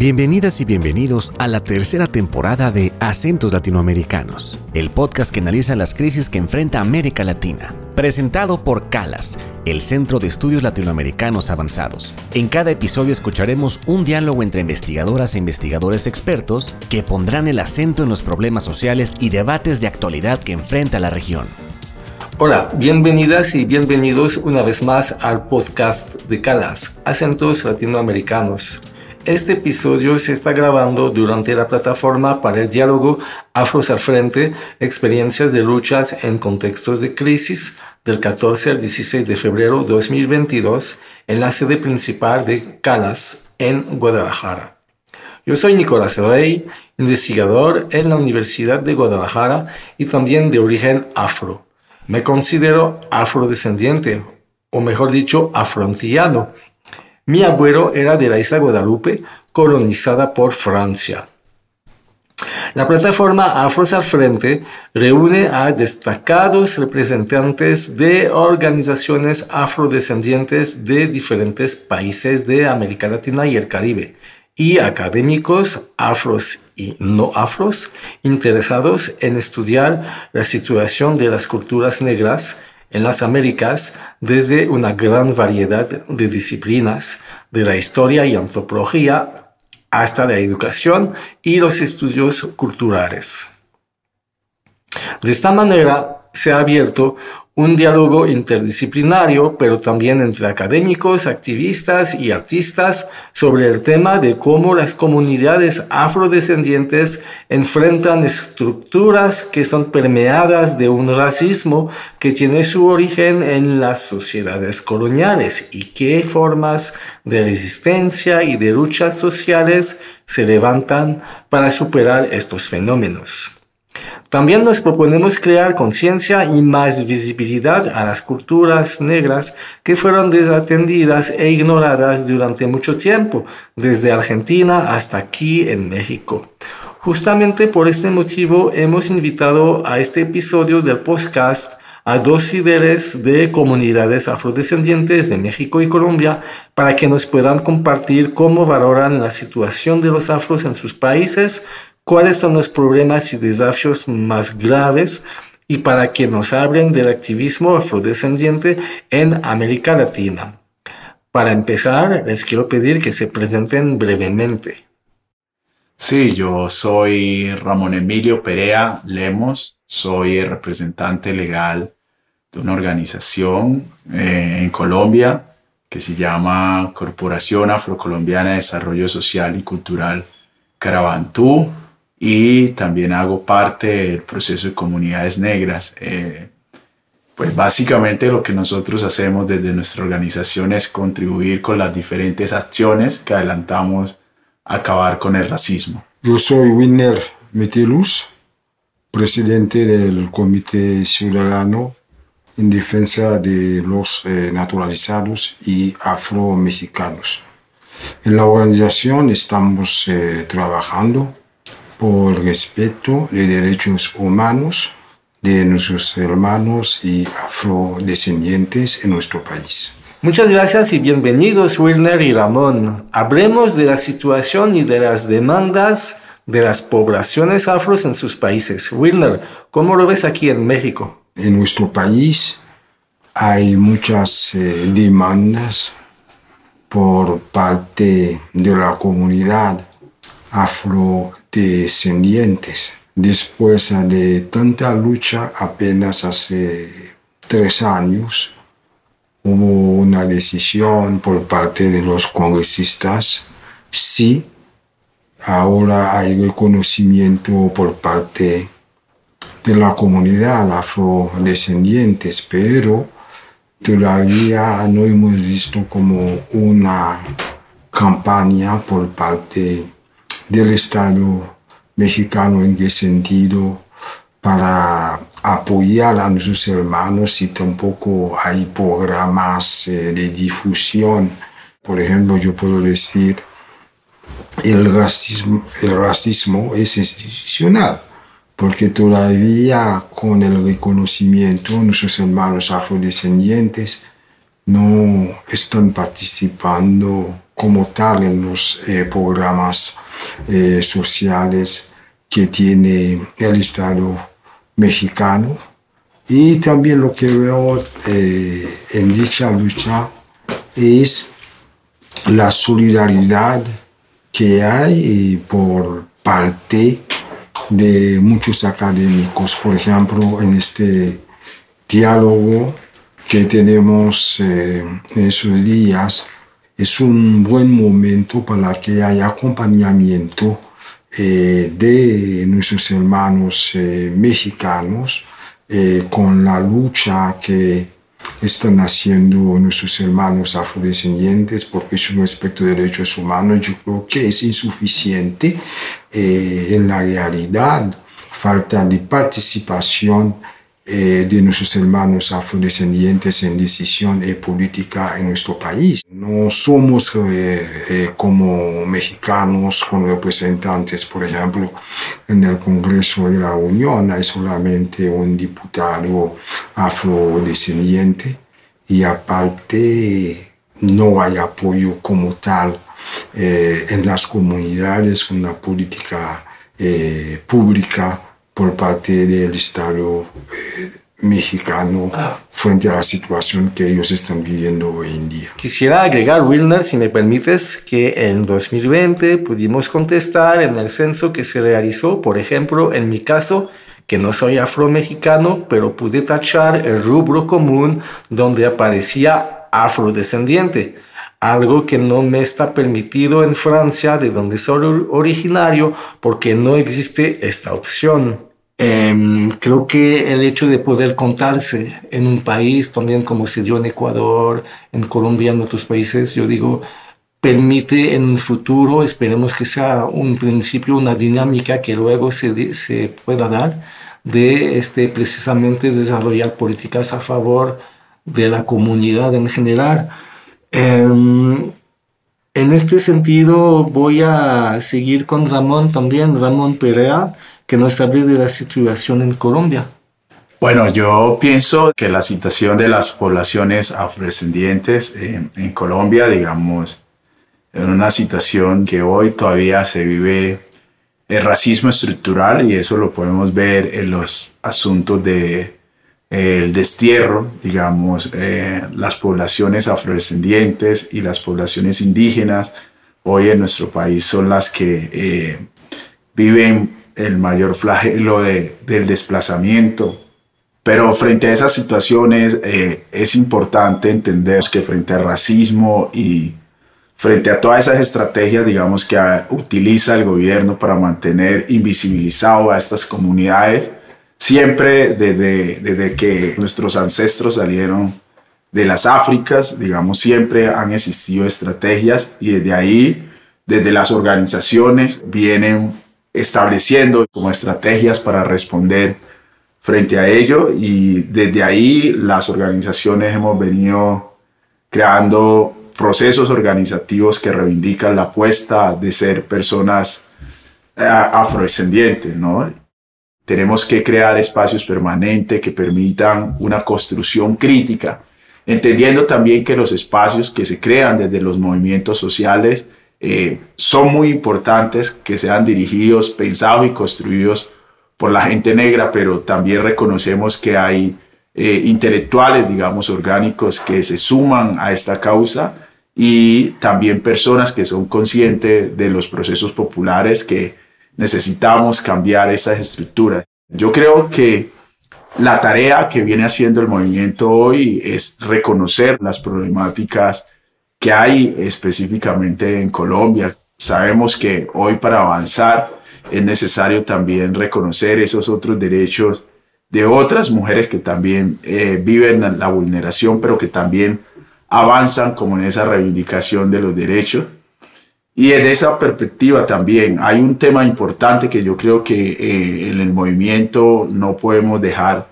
Bienvenidas y bienvenidos a la tercera temporada de Acentos Latinoamericanos, el podcast que analiza las crisis que enfrenta América Latina. Presentado por CALAS, el Centro de Estudios Latinoamericanos Avanzados. En cada episodio escucharemos un diálogo entre investigadoras e investigadores expertos que pondrán el acento en los problemas sociales y debates de actualidad que enfrenta la región. Hola, bienvenidas y bienvenidos una vez más al podcast de CALAS, Acentos Latinoamericanos. Este episodio se está grabando durante la plataforma para el diálogo Afros al Frente, experiencias de luchas en contextos de crisis del 14 al 16 de febrero de 2022 en la sede principal de CALAS en Guadalajara. Yo soy Nicolás Rey, investigador en la Universidad de Guadalajara y también de origen afro. Me considero afrodescendiente, o mejor dicho, afrontillano, mi abuelo era de la isla Guadalupe, colonizada por Francia. La plataforma Afros al Frente reúne a destacados representantes de organizaciones afrodescendientes de diferentes países de América Latina y el Caribe y académicos afros y no afros interesados en estudiar la situación de las culturas negras en las Américas desde una gran variedad de disciplinas, de la historia y antropología hasta la educación y los estudios culturales. De esta manera, se ha abierto un diálogo interdisciplinario, pero también entre académicos, activistas y artistas sobre el tema de cómo las comunidades afrodescendientes enfrentan estructuras que son permeadas de un racismo que tiene su origen en las sociedades coloniales y qué formas de resistencia y de luchas sociales se levantan para superar estos fenómenos. También nos proponemos crear conciencia y más visibilidad a las culturas negras que fueron desatendidas e ignoradas durante mucho tiempo, desde Argentina hasta aquí en México. Justamente por este motivo hemos invitado a este episodio del podcast a dos líderes de comunidades afrodescendientes de México y Colombia para que nos puedan compartir cómo valoran la situación de los afros en sus países, cuáles son los problemas y desafíos más graves y para que nos hablen del activismo afrodescendiente en América Latina. Para empezar, les quiero pedir que se presenten brevemente. Sí, yo soy Ramón Emilio Perea Lemos, soy el representante legal de una organización eh, en Colombia que se llama Corporación Afrocolombiana de Desarrollo Social y Cultural Carabantú y también hago parte del proceso de comunidades negras. Eh, pues básicamente lo que nosotros hacemos desde nuestra organización es contribuir con las diferentes acciones que adelantamos a acabar con el racismo. Yo soy Winner Metelus, presidente del Comité Ciudadano en defensa de los eh, naturalizados y afro-mexicanos. En la organización estamos eh, trabajando por respeto de derechos humanos de nuestros hermanos y afrodescendientes en nuestro país. Muchas gracias y bienvenidos Wilner y Ramón. Hablemos de la situación y de las demandas de las poblaciones afros en sus países. Wilner, ¿cómo lo ves aquí en México? En nuestro país hay muchas eh, demandas por parte de la comunidad afrodescendientes. Después de tanta lucha, apenas hace tres años, hubo una decisión por parte de los congresistas. Sí, ahora hay reconocimiento por parte de la comunidad afrodescendientes, pero todavía no hemos visto como una campaña por parte del Estado mexicano en qué sentido para apoyar a nuestros hermanos y tampoco hay programas eh, de difusión. Por ejemplo, yo puedo decir, el racismo, el racismo es institucional, porque todavía con el reconocimiento nuestros hermanos afrodescendientes no están participando como tal en los eh, programas eh, sociales que tiene el Estado mexicano. Y también lo que veo en dicha lucha es la solidaridad que hay por parte de muchos académicos. Por ejemplo, en este diálogo que tenemos eh, en esos días, es un buen momento para que haya acompañamiento eh, de nuestros hermanos eh, mexicanos con la lucha que están haciendo nuestros hermanos afrodescendientes porque es un aspecto de derechos humanos. Yo creo que es insuficiente eh, en la realidad. Falta de participación eh, de nuestros hermanos afrodescendientes en decisión eh, política en nuestro país. No somos eh, como mexicanos con representantes, por ejemplo, en el Congreso de la Unión hay solamente un diputado afrodescendiente y aparte no hay apoyo como tal en las comunidades con la política pública por parte del Estado eh, mexicano ah. frente a la situación que ellos están viviendo hoy en día. Quisiera agregar, Wilner, si me permites, que en 2020 pudimos contestar en el censo que se realizó, por ejemplo, en mi caso, que no soy afro-mexicano, pero pude tachar el rubro común donde aparecía afrodescendiente algo que no me está permitido en Francia, de donde soy originario, porque no existe esta opción. Em, creo que el hecho de poder contarse en un país, también como se dio en Ecuador, en Colombia, en otros países, yo digo, permite en un futuro, esperemos que sea un principio, una dinámica que luego se, se pueda dar, de este, precisamente desarrollar políticas a favor de la comunidad en general Em, en este sentido, voy a seguir con Ramón también, Ramón Perea, que nos hable de la situación en Colombia. Bueno, yo pienso que la situación de las poblaciones afrodescendientes en, en Colombia, digamos, en una situación que hoy todavía se vive el racismo estructural y eso lo podemos ver en los asuntos de el destierro, digamos, eh, las poblaciones afrodescendientes y las poblaciones indígenas hoy en nuestro país son las que eh, viven el mayor flagelo de, del desplazamiento. Pero frente a esas situaciones eh, es importante entender que frente al racismo y frente a todas esas estrategias, digamos, que utiliza el gobierno para mantener invisibilizado a estas comunidades, siempre desde, desde que nuestros ancestros salieron de las Áfricas, digamos, siempre han existido estrategias y desde ahí, desde las organizaciones, vienen estableciendo como estrategias para responder frente a ello y desde ahí las organizaciones hemos venido creando procesos organizativos que reivindican la apuesta de ser personas eh, afrodescendientes, ¿no? Tenemos que crear espacios permanentes que permitan una construcción crítica, entendiendo también que los espacios que se crean desde los movimientos sociales eh, son muy importantes, que sean dirigidos, pensados y construidos por la gente negra, pero también reconocemos que hay eh, intelectuales, digamos, orgánicos que se suman a esta causa y también personas que son conscientes de los procesos populares que necesitamos cambiar esas estructuras. Yo creo que la tarea que viene haciendo el movimiento hoy es reconocer las problemáticas que hay específicamente en Colombia. Sabemos que hoy para avanzar es necesario también reconocer esos otros derechos de otras mujeres que también eh, viven la vulneración, pero que también avanzan como en esa reivindicación de los derechos. Y en esa perspectiva también hay un tema importante que yo creo que eh, en el movimiento no podemos dejar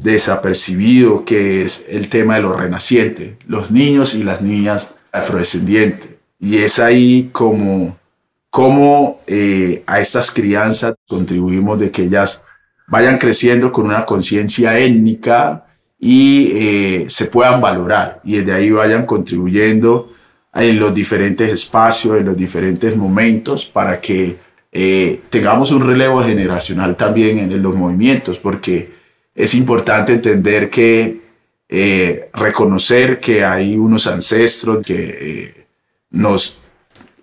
desapercibido, que es el tema de los renacientes, los niños y las niñas afrodescendientes. Y es ahí como, como eh, a estas crianzas contribuimos de que ellas vayan creciendo con una conciencia étnica y eh, se puedan valorar y desde ahí vayan contribuyendo en los diferentes espacios, en los diferentes momentos, para que eh, tengamos un relevo generacional también en, los movimientos, porque es importante entender que eh, reconocer que hay unos ancestros que eh, nos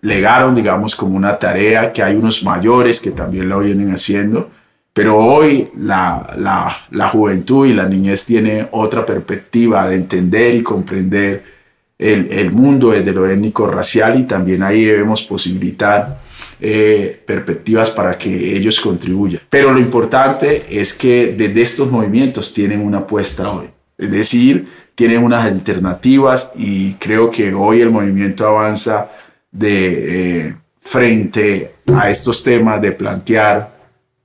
legaron, digamos, como una tarea, que hay unos mayores que también lo vienen haciendo, pero hoy la, la, la juventud y la niñez tiene otra perspectiva de entender y comprender el, el mundo desde lo étnico-racial y también ahí debemos posibilitar eh, perspectivas para que ellos contribuyan. Pero lo importante es que desde estos movimientos tienen una apuesta hoy, es decir, tienen unas alternativas y creo que hoy el movimiento avanza de eh, frente a estos temas de plantear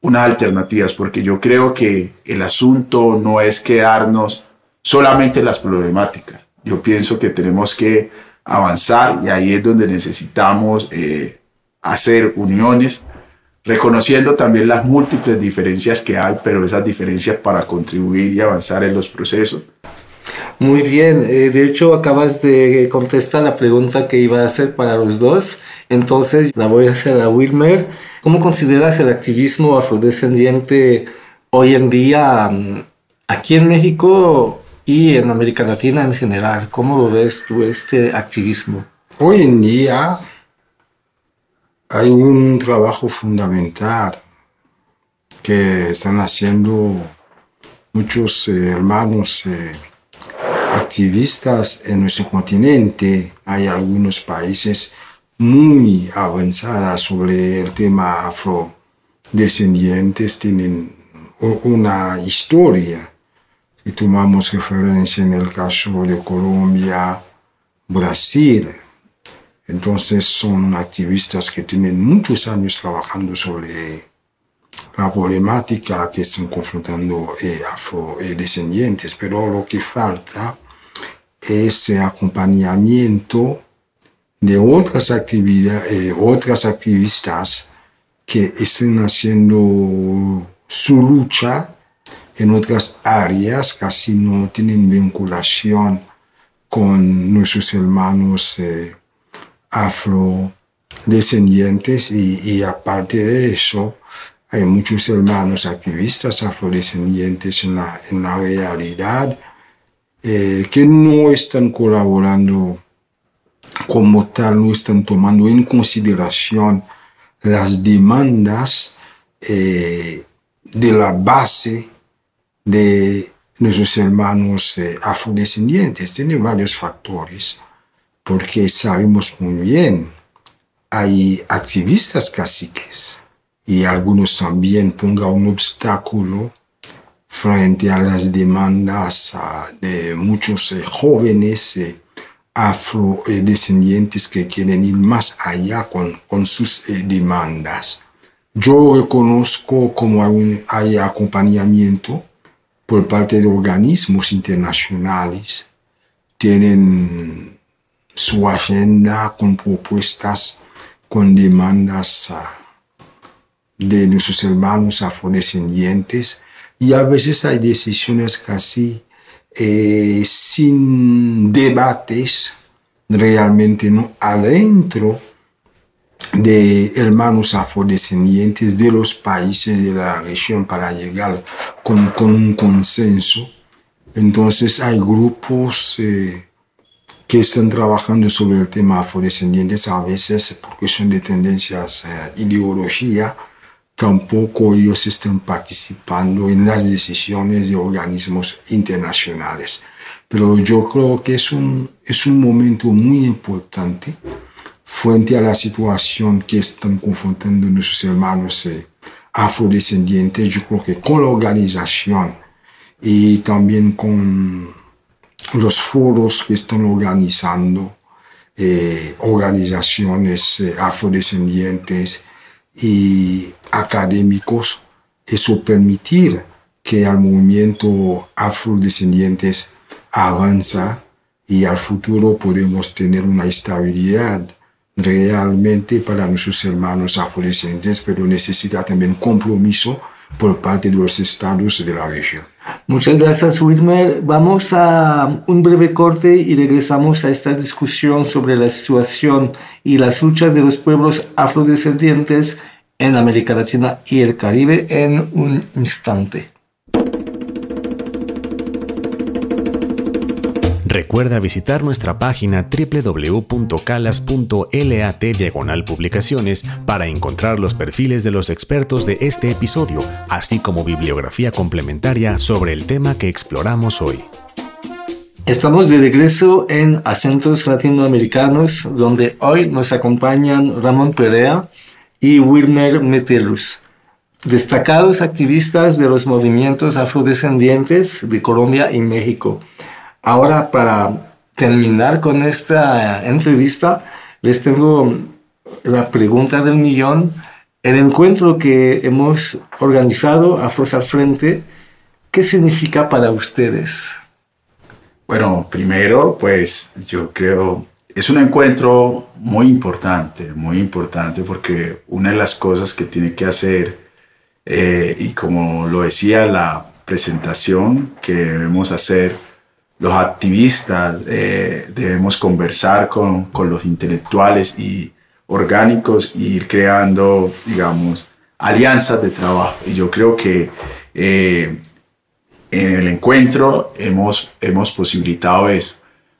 unas alternativas, porque yo creo que el asunto no es quedarnos solamente en las problemáticas. Yo pienso que tenemos que avanzar y ahí es donde necesitamos eh, hacer uniones, reconociendo también las múltiples diferencias que hay, pero esas diferencias para contribuir y avanzar en los procesos. Muy bien, eh, de hecho acabas de contestar la pregunta que iba a hacer para los dos, entonces la voy a hacer a Wilmer. ¿Cómo consideras el activismo afrodescendiente hoy en día mm, aquí en México y en América Latina en general? ¿Cómo lo ves tú este activismo? Hoy en día hay un trabajo fundamental que están haciendo muchos eh, hermanos eh, activistas en nuestro continente. Hay algunos países muy avanzados sobre el tema afrodescendientes, tienen una historia. Si tomamos referencia en el caso de Colombia, Brasil, entonces son activistas que tienen muchos años trabajando sobre la problemática que están confrontando eh, afrodescendientes, pero lo que falta es el acompañamiento de otras, actividades, eh, otras activistas que estén haciendo su lucha en otras áreas, casi no tienen vinculación con nuestros hermanos eh, afrodescendientes y, y aparte de eso, hay muchos hermanos activistas afrodescendientes en la, en la realidad eh, que no están colaborando como tal, no están tomando en consideración las demandas eh, de la base de nuestros hermanos eh, afrodescendientes. Tiene varios factores, porque sabemos muy bien, hay activistas caciques y algunos también pongan un obstáculo frente a las demandas ah, de muchos eh, jóvenes eh, afrodescendientes que quieren ir más allá con, con sus demandas. Yo reconozco como hay, hay acompañamiento por parte de organismos internacionales. Tienen su agenda con propuestas, con demandas ah, de nuestros hermanos afrodescendientes y a veces hay decisiones casi eh, sin debates realmente no adentro de hermanos afrodescendientes de los países de la región para llegar con, un consenso. Entonces hay grupos eh, que están trabajando sobre el tema afrodescendientes a veces porque son de tendencias eh, ideología tampoco ellos están participando en las decisiones de organismos internacionales. Pero yo creo que es un, es un momento muy importante frente a la situación que están confrontando nuestros hermanos afrodescendientes. Yo creo que con la organización y también con los foros que están organizando eh, organizaciones eh, afrodescendientes y académicos, eso permitir que el movimiento afrodescendientes avanza y al futuro podemos tener una estabilidad realmente para nuestros hermanos afrodescendientes, pero necesita también compromiso por parte de los estados de la región. Muchas gracias, Wilmer. Vamos a un breve corte y regresamos a esta discusión sobre la situación y las luchas de los pueblos afrodescendientes en América Latina y el Caribe en un instante. Recuerda visitar nuestra página www.calas.lat diagonal publicaciones para encontrar los perfiles de los expertos de este episodio, así como bibliografía complementaria sobre el tema que exploramos hoy. Estamos de regreso en Acentos Latinoamericanos, donde hoy nos acompañan Ramón Perea y Wilmer Metelus, destacados activistas de los movimientos afrodescendientes de Colombia y México. Ahora, para terminar con esta entrevista, les tengo la pregunta del millón. El encuentro que hemos organizado, Afros al Frente, ¿qué significa para ustedes? Bueno, primero, pues yo creo, es un encuentro muy importante, muy importante porque una de las cosas que tiene que hacer, eh, y como lo decía la presentación que debemos hacer, los activistas, eh, debemos conversar con, con, los intelectuales y orgánicos y ir creando, digamos, alianzas de trabajo. Y yo creo que eh, en el encuentro hemos, hemos posibilitado eso,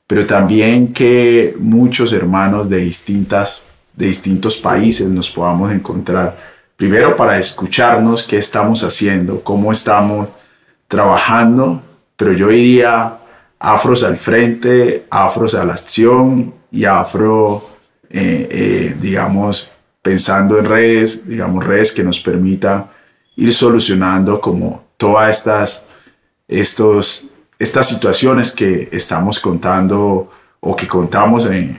pero también que muchos hermanos de, distintas, de distintos países nos podamos encontrar. Primero para escucharnos qué estamos haciendo, cómo estamos trabajando, pero yo diría afros al frente, afros a la acción y afro, eh, eh, digamos, pensando en redes, digamos, redes que nos permitan ir solucionando como todas estas, estos, estas situaciones que estamos contando o que contamos en,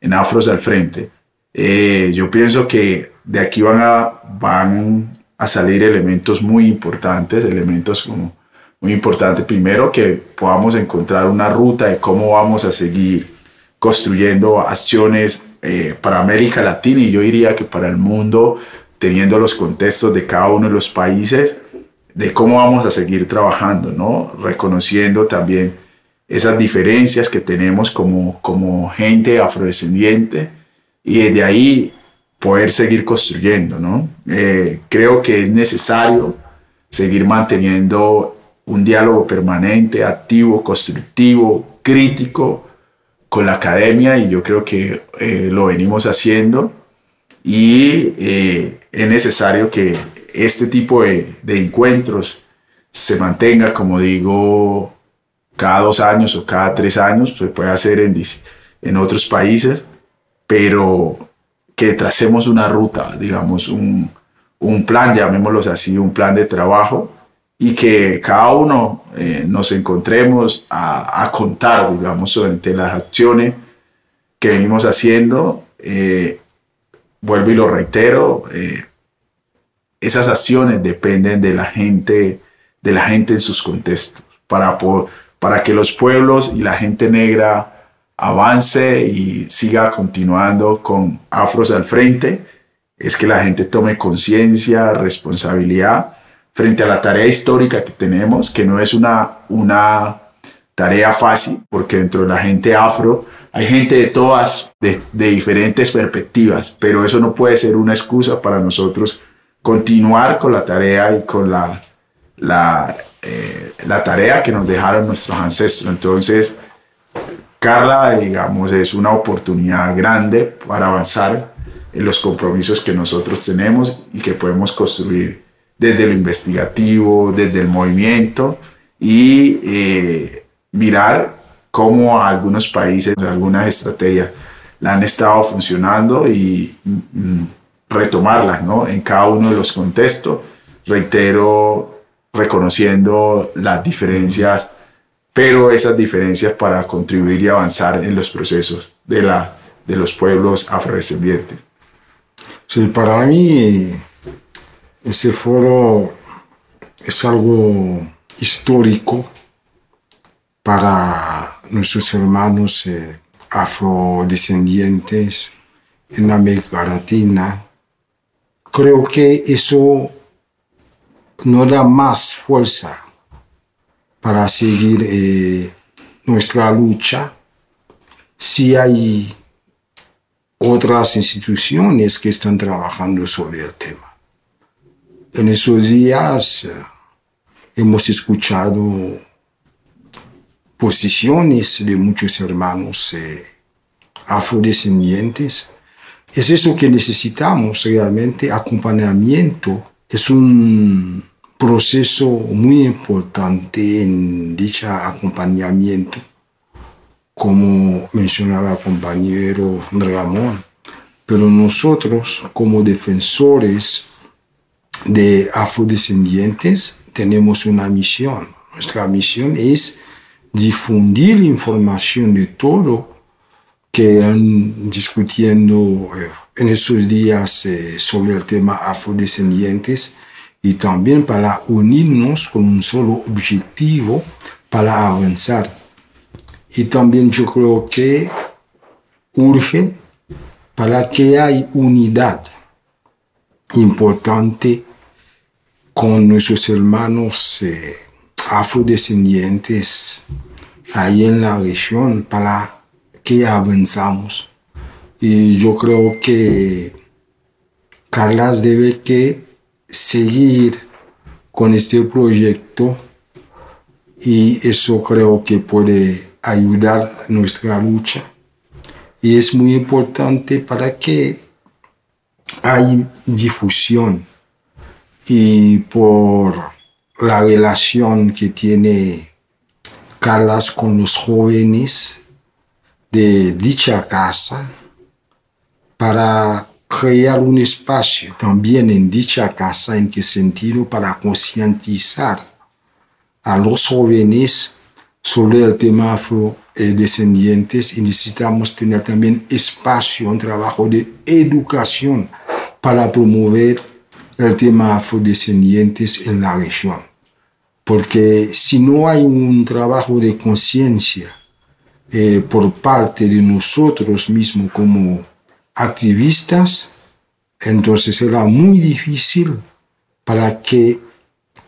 en Afros al Frente. Eh, yo pienso que de aquí van a, van a salir elementos muy importantes, elementos como muy importante. Primero, que podamos encontrar una ruta de cómo vamos a seguir construyendo acciones eh, para América Latina y yo diría que para el mundo, teniendo los contextos de cada uno de los países, de cómo vamos a seguir trabajando, ¿no? Reconociendo también esas diferencias que tenemos como, como gente afrodescendiente y desde ahí poder seguir construyendo, ¿no? Eh, creo que es necesario seguir manteniendo un diálogo permanente, activo, constructivo, crítico con la academia y yo creo que eh, lo venimos haciendo. Y eh, es necesario que este tipo de, encuentros se mantenga, como digo, cada dos años o cada tres años, se puede hacer en, en otros países, pero que tracemos una ruta, digamos, un, un plan, llamémoslo así, un plan de trabajo y que cada uno eh, nos encontremos a, contar, digamos, sobre las acciones que venimos haciendo. Eh, vuelvo y lo reitero, eh, esas acciones dependen de la gente, de la gente en sus contextos, para, para que los pueblos y la gente negra avance y siga continuando con afros al frente, es que la gente tome conciencia, responsabilidad frente a la tarea histórica que tenemos, que no es una, una tarea fácil, porque dentro de la gente afro hay gente de todas, de, diferentes perspectivas, pero eso no puede ser una excusa para nosotros continuar con la tarea y con la, la, eh, la tarea que nos dejaron nuestros ancestros. Entonces, Carla, digamos, es una oportunidad grande para avanzar en los compromisos que nosotros tenemos y que podemos construir desde lo investigativo, desde el movimiento y eh, mirar cómo algunos países, algunas estrategias la han estado funcionando y mm, retomarlas ¿no? en cada uno de los contextos. Reitero, reconociendo las diferencias, pero esas diferencias para contribuir y avanzar en los procesos de, la, de los pueblos afrodescendientes. Sí, para mí ese foro es algo histórico para nuestros hermanos eh, afrodescendientes en América Latina. Creo que eso nos da más fuerza para seguir eh, nuestra lucha si hay otras instituciones que están trabajando sobre el tema. En esos días eh, hemos escuchado posiciones de muchos hermanos eh, afrodescendientes. Es eso que necesitamos realmente, acompañamiento. Es un proceso muy importante en dicho acompañamiento, como mencionaba el compañero Ramón. Pero nosotros, como defensores de afrodescendientes, tenemos una misión. Nuestra misión es difundir información de todo que han discutiendo eh, en esos días eh, sobre el tema afrodescendientes y también para unirnos con un solo objetivo para avanzar. Y también yo creo que urge para que haya unidad importante con nuestros hermanos eh, afrodescendientes ahí en la región para que avanzamos. Y yo creo que Carlas debe que seguir con este proyecto y eso creo que puede ayudar nuestra lucha. Y es muy importante para que haya difusión y por la relación que tiene Carlas con los jóvenes de dicha casa para crear un espacio también en dicha casa, en qué sentido, para concientizar a los jóvenes sobre el tema afrodescendientes y necesitamos tener también espacio, un trabajo de educación para promover el tema afrodescendientes en la región. Porque si no hay un trabajo de conciencia eh, por parte de nosotros mismos como activistas, entonces será muy difícil para que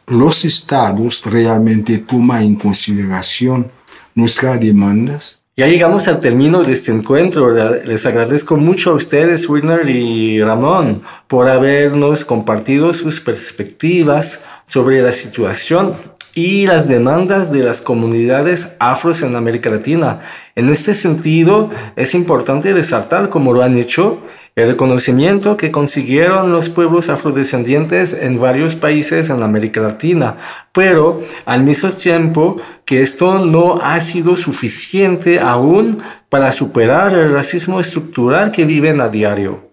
los estados realmente tomen en consideración nuestras demandas. Ya llegamos al término de este encuentro. Les agradezco mucho a ustedes, Werner y Ramón, por habernos compartido sus perspectivas sobre la situación y las demandas de las comunidades afros en América Latina. En este sentido, es importante resaltar, como lo han hecho, el reconocimiento que consiguieron los pueblos afrodescendientes en varios países en América Latina, pero al mismo tiempo que esto no ha sido suficiente aún para superar el racismo estructural que viven a diario.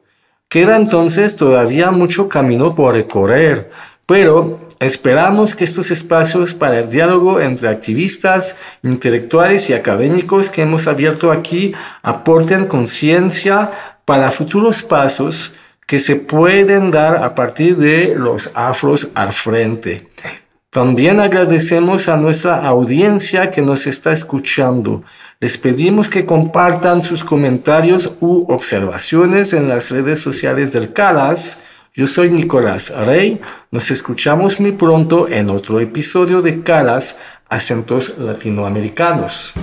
Queda entonces todavía mucho camino por recorrer, pero esperamos que estos espacios para el diálogo entre activistas, intelectuales y académicos que hemos abierto aquí aporten conciencia para futuros pasos que se pueden dar a partir de los afros al frente. También agradecemos a nuestra audiencia que nos está escuchando. Les pedimos que compartan sus comentarios u observaciones en las redes sociales del CALAS yo soy Nicolás Rey. Nos escuchamos muy pronto en otro episodio de Calas, Acentos Latinoamericanos.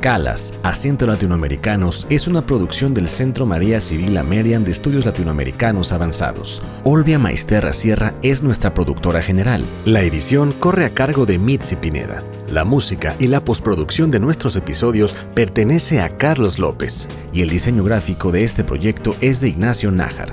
Calas, Acentos Latinoamericanos es una producción del Centro María Civil Amerian de Estudios Latinoamericanos Avanzados. Olvia Maisterra Sierra es nuestra productora general. La edición corre a cargo de Mitzi Pineda. La música y la postproducción de nuestros episodios pertenece a Carlos López y el diseño gráfico de este proyecto es de Ignacio Nájar.